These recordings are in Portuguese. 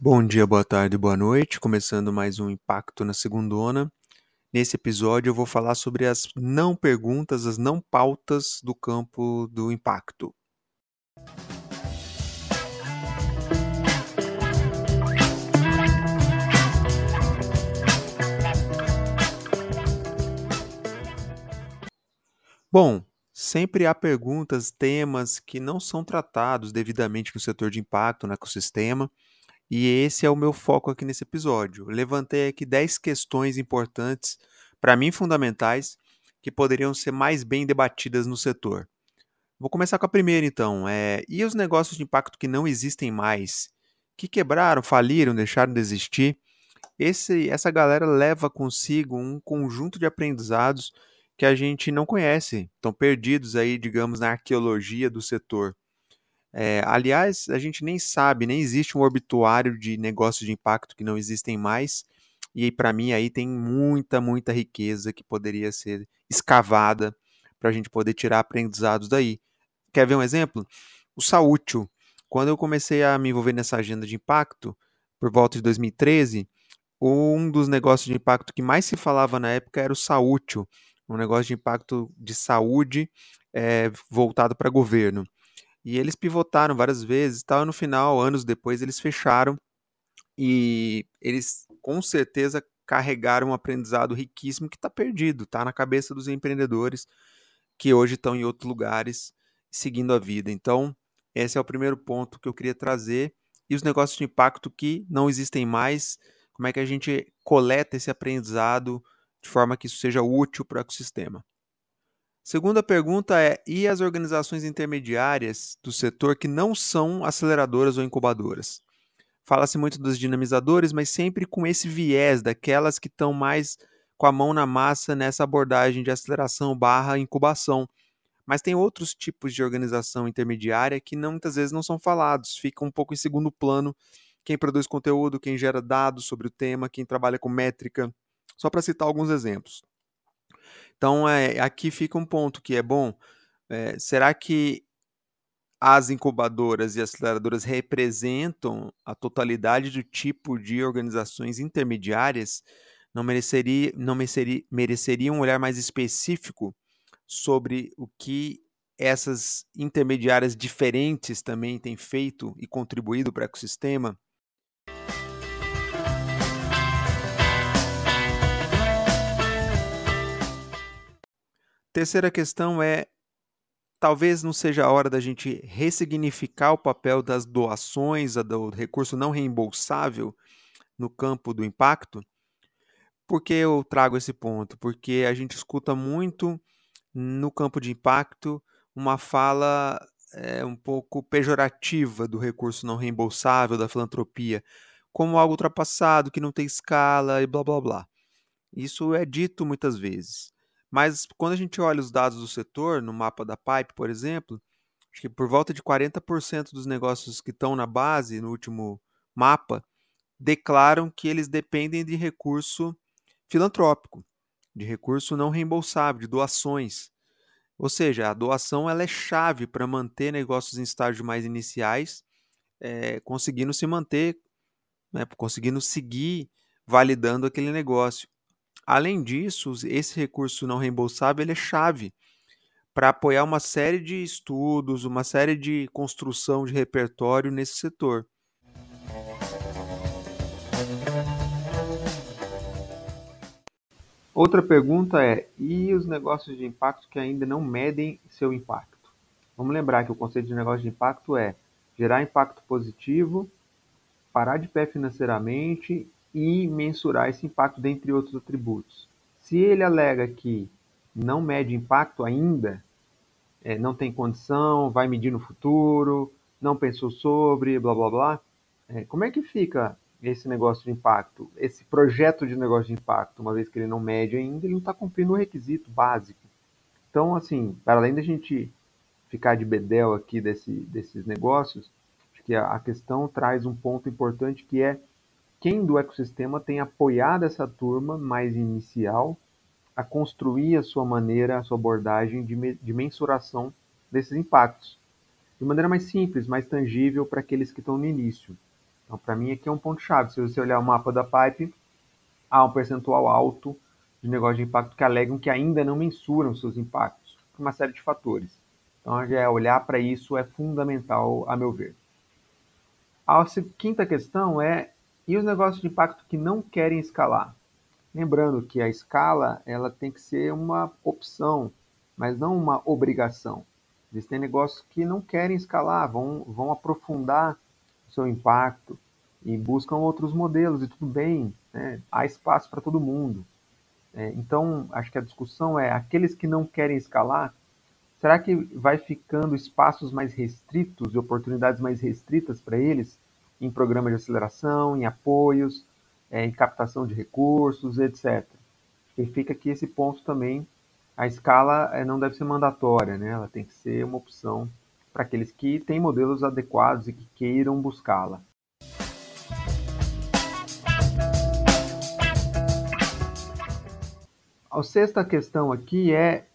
Bom dia, boa tarde, boa noite. Começando mais um Impacto na Segundona. Nesse episódio eu vou falar sobre as não perguntas, as não pautas do campo do impacto. Bom, sempre há perguntas, temas que não são tratados devidamente no setor de impacto, no ecossistema, e esse é o meu foco aqui nesse episódio. Levantei aqui 10 questões importantes, para mim fundamentais, que poderiam ser mais bem debatidas no setor. Vou começar com a primeira, então. É, e os negócios de impacto que não existem mais? Que quebraram, faliram, deixaram de existir? Esse, essa galera leva consigo um conjunto de aprendizados que a gente não conhece, estão perdidos aí, digamos, na arqueologia do setor. É, aliás, a gente nem sabe, nem existe um obituário de negócios de impacto que não existem mais. E para mim aí tem muita, muita riqueza que poderia ser escavada para a gente poder tirar aprendizados daí. Quer ver um exemplo? O Saútil. Quando eu comecei a me envolver nessa agenda de impacto, por volta de 2013, um dos negócios de impacto que mais se falava na época era o Saútil um negócio de impacto de saúde é, voltado para governo. E eles pivotaram várias vezes, tal, e no final, anos depois, eles fecharam e eles com certeza carregaram um aprendizado riquíssimo que está perdido, está na cabeça dos empreendedores que hoje estão em outros lugares seguindo a vida. Então, esse é o primeiro ponto que eu queria trazer. E os negócios de impacto que não existem mais, como é que a gente coleta esse aprendizado de forma que isso seja útil para o ecossistema. Segunda pergunta é: e as organizações intermediárias do setor que não são aceleradoras ou incubadoras? Fala-se muito dos dinamizadores, mas sempre com esse viés daquelas que estão mais com a mão na massa nessa abordagem de aceleração barra incubação. Mas tem outros tipos de organização intermediária que não, muitas vezes não são falados, ficam um pouco em segundo plano. Quem produz conteúdo, quem gera dados sobre o tema, quem trabalha com métrica, só para citar alguns exemplos. Então, é, aqui fica um ponto que é bom. É, será que as incubadoras e aceleradoras representam a totalidade do tipo de organizações intermediárias? Não mereceria, não mereceria, mereceria um olhar mais específico sobre o que essas intermediárias diferentes também têm feito e contribuído para o ecossistema? Terceira questão é: talvez não seja a hora da gente ressignificar o papel das doações, do recurso não reembolsável no campo do impacto? Por que eu trago esse ponto? Porque a gente escuta muito no campo de impacto uma fala é, um pouco pejorativa do recurso não reembolsável, da filantropia, como algo ultrapassado, que não tem escala e blá blá blá. Isso é dito muitas vezes. Mas quando a gente olha os dados do setor, no mapa da Pipe, por exemplo, acho que por volta de 40% dos negócios que estão na base, no último mapa, declaram que eles dependem de recurso filantrópico, de recurso não reembolsável, de doações. Ou seja, a doação ela é chave para manter negócios em estágios mais iniciais, é, conseguindo se manter, né, conseguindo seguir validando aquele negócio. Além disso, esse recurso não reembolsável ele é chave para apoiar uma série de estudos, uma série de construção de repertório nesse setor. Outra pergunta é: e os negócios de impacto que ainda não medem seu impacto? Vamos lembrar que o conceito de negócio de impacto é gerar impacto positivo, parar de pé financeiramente e mensurar esse impacto dentre outros atributos. Se ele alega que não mede impacto ainda, é, não tem condição, vai medir no futuro, não pensou sobre, blá blá blá, é, como é que fica esse negócio de impacto, esse projeto de negócio de impacto, uma vez que ele não mede ainda, ele não está cumprindo o requisito básico. Então, assim, para além da gente ficar de bedel aqui desse, desses negócios, acho que a, a questão traz um ponto importante que é quem do ecossistema tem apoiado essa turma mais inicial a construir a sua maneira, a sua abordagem de, de mensuração desses impactos, de maneira mais simples, mais tangível para aqueles que estão no início. Então, para mim, aqui é um ponto-chave. Se você olhar o mapa da Pipe, há um percentual alto de negócios de impacto que alegam que ainda não mensuram seus impactos, por uma série de fatores. Então, é olhar para isso é fundamental, a meu ver. A quinta questão é, e os negócios de impacto que não querem escalar? Lembrando que a escala ela tem que ser uma opção, mas não uma obrigação. Existem negócios que não querem escalar, vão, vão aprofundar o seu impacto e buscam outros modelos, e tudo bem, né? há espaço para todo mundo. É, então, acho que a discussão é: aqueles que não querem escalar, será que vai ficando espaços mais restritos e oportunidades mais restritas para eles em programas de aceleração, em apoios, é, em captação de recursos, etc. E fica aqui esse ponto também a escala eh, não deve ser mandatória, né? ela tem que ser uma opção para aqueles que têm modelos adequados e que queiram buscá-la. A sexta questão aqui é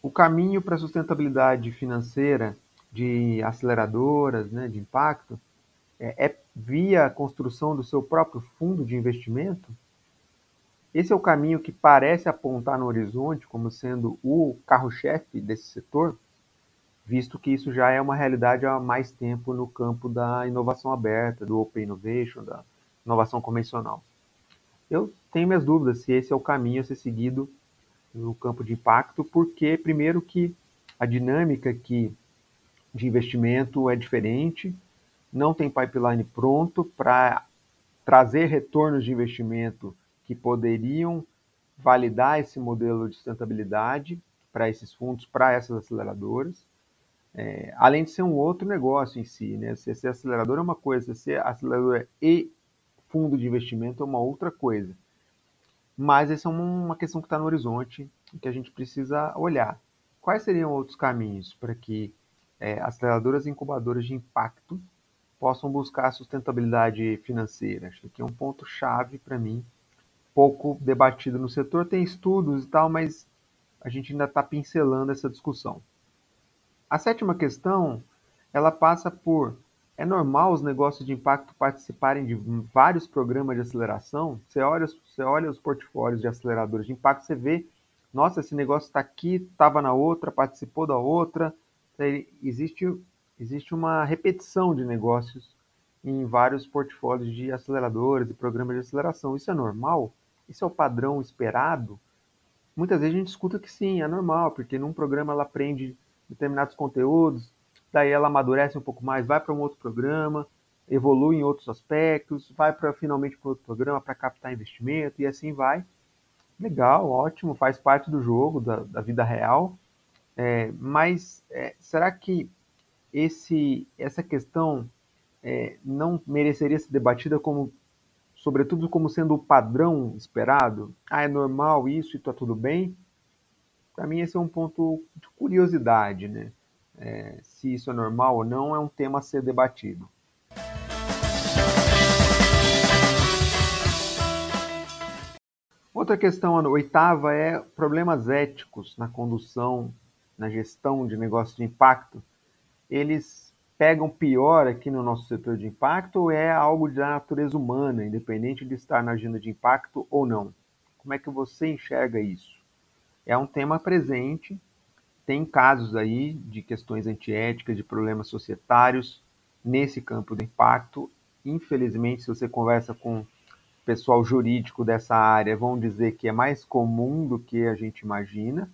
o caminho para a sustentabilidade financeira de aceleradoras, né, de impacto, é, é via construção do seu próprio fundo de investimento? Esse é o caminho que parece apontar no horizonte como sendo o carro-chefe desse setor, visto que isso já é uma realidade há mais tempo no campo da inovação aberta, do Open Innovation, da inovação convencional. Eu tenho minhas dúvidas se esse é o caminho a ser seguido no campo de impacto, porque, primeiro, que a dinâmica aqui de investimento é diferente, não tem pipeline pronto para trazer retornos de investimento que poderiam validar esse modelo de sustentabilidade para esses fundos, para essas aceleradoras, é, além de ser um outro negócio em si, né? Ser, ser acelerador é uma coisa, ser aceleradora e fundo de investimento é uma outra coisa. Mas essa é uma questão que está no horizonte e que a gente precisa olhar. Quais seriam outros caminhos para que é, aceleradoras e incubadoras de impacto possam buscar sustentabilidade financeira? Acho que é um ponto chave para mim pouco debatido no setor. Tem estudos e tal, mas a gente ainda está pincelando essa discussão. A sétima questão, ela passa por é normal os negócios de impacto participarem de vários programas de aceleração? Você olha, você olha os portfólios de aceleradores de impacto, você vê, nossa, esse negócio está aqui, estava na outra, participou da outra. Existe, existe uma repetição de negócios em vários portfólios de aceleradores e programas de aceleração. Isso é normal? Isso é o padrão esperado? Muitas vezes a gente escuta que sim, é normal, porque num programa ela aprende determinados conteúdos, daí ela amadurece um pouco mais, vai para um outro programa, evolui em outros aspectos, vai para finalmente para outro programa para captar investimento e assim vai. Legal, ótimo, faz parte do jogo, da, da vida real. É, mas é, será que esse, essa questão é, não mereceria ser debatida como sobretudo como sendo o padrão esperado, ah, é normal isso e está tudo bem, para mim esse é um ponto de curiosidade, né? É, se isso é normal ou não é um tema a ser debatido. Outra questão, a oitava, é problemas éticos na condução, na gestão de negócios de impacto. Eles pegam pior aqui no nosso setor de impacto ou é algo da natureza humana, independente de estar na agenda de impacto ou não? Como é que você enxerga isso? É um tema presente, tem casos aí de questões antiéticas, de problemas societários nesse campo do impacto. Infelizmente, se você conversa com pessoal jurídico dessa área, vão dizer que é mais comum do que a gente imagina,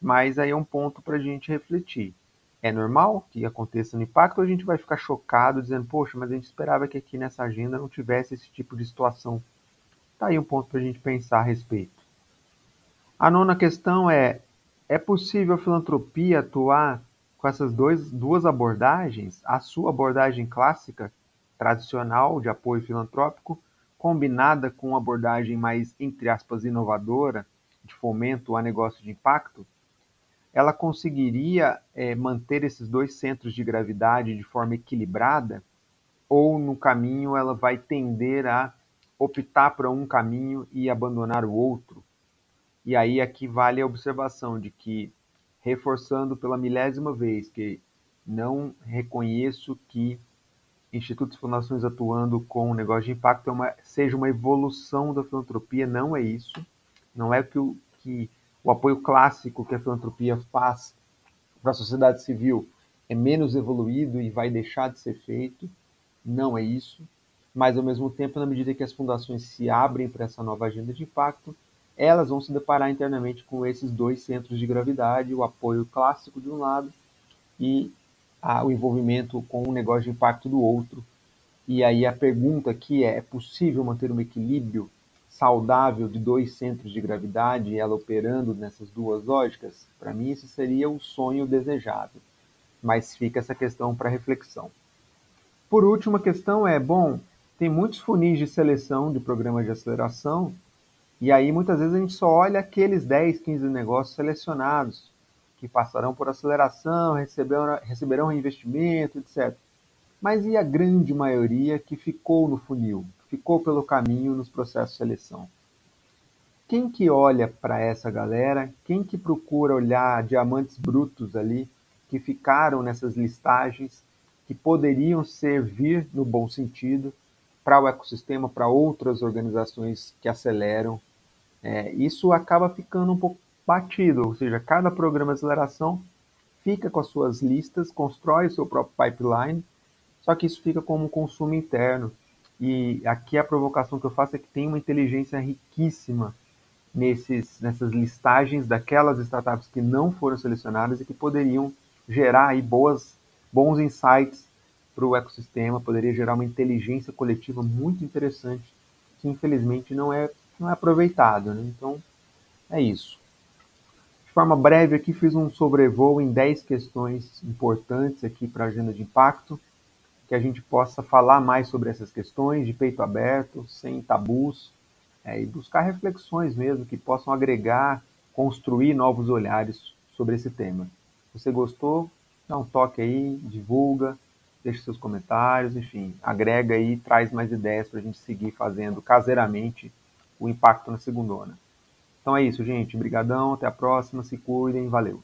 mas aí é um ponto para a gente refletir é normal que aconteça no impacto ou a gente vai ficar chocado dizendo, poxa, mas a gente esperava que aqui nessa agenda não tivesse esse tipo de situação? Está aí um ponto para a gente pensar a respeito. A nona questão é: é possível a filantropia atuar com essas dois, duas abordagens? A sua abordagem clássica, tradicional, de apoio filantrópico, combinada com uma abordagem mais, entre aspas, inovadora, de fomento a negócio de impacto? Ela conseguiria é, manter esses dois centros de gravidade de forma equilibrada? Ou no caminho ela vai tender a optar por um caminho e abandonar o outro? E aí aqui vale a observação de que, reforçando pela milésima vez, que não reconheço que institutos e fundações atuando com o negócio de impacto é uma, seja uma evolução da filantropia, não é isso. Não é que que o apoio clássico que a filantropia faz para a sociedade civil é menos evoluído e vai deixar de ser feito. Não é isso. Mas, ao mesmo tempo, na medida que as fundações se abrem para essa nova agenda de impacto, elas vão se deparar internamente com esses dois centros de gravidade, o apoio clássico de um lado e a, o envolvimento com o negócio de impacto do outro. E aí a pergunta aqui é: é possível manter um equilíbrio saudável de dois centros de gravidade e ela operando nessas duas lógicas? Para mim, esse seria o sonho desejado. Mas fica essa questão para reflexão. Por último, a questão é: bom, tem muitos funis de seleção de programas de aceleração, e aí muitas vezes a gente só olha aqueles 10, 15 negócios selecionados que passarão por aceleração, receberão, receberão reinvestimento, etc. Mas e a grande maioria que ficou no funil, ficou pelo caminho nos processos de seleção? Quem que olha para essa galera? Quem que procura olhar diamantes brutos ali que ficaram nessas listagens que poderiam servir no bom sentido para o ecossistema, para outras organizações que aceleram? É, isso acaba ficando um pouco batido, ou seja, cada programa de aceleração fica com as suas listas, constrói o seu próprio pipeline, só que isso fica como um consumo interno. E aqui a provocação que eu faço é que tem uma inteligência riquíssima nesses, nessas listagens daquelas startups que não foram selecionadas e que poderiam gerar aí boas, bons insights para o ecossistema, poderia gerar uma inteligência coletiva muito interessante que infelizmente não é, não é aproveitado. Né? Então é isso. De forma breve aqui fiz um sobrevoo em 10 questões importantes aqui para a agenda de impacto, que a gente possa falar mais sobre essas questões de peito aberto, sem tabus, é, e buscar reflexões mesmo que possam agregar, construir novos olhares sobre esse tema. Se você gostou, dá um toque aí, divulga, deixe seus comentários, enfim, agrega aí, traz mais ideias para a gente seguir fazendo caseiramente o impacto na segundona. Então é isso, gente. Obrigadão, até a próxima, se cuidem, valeu.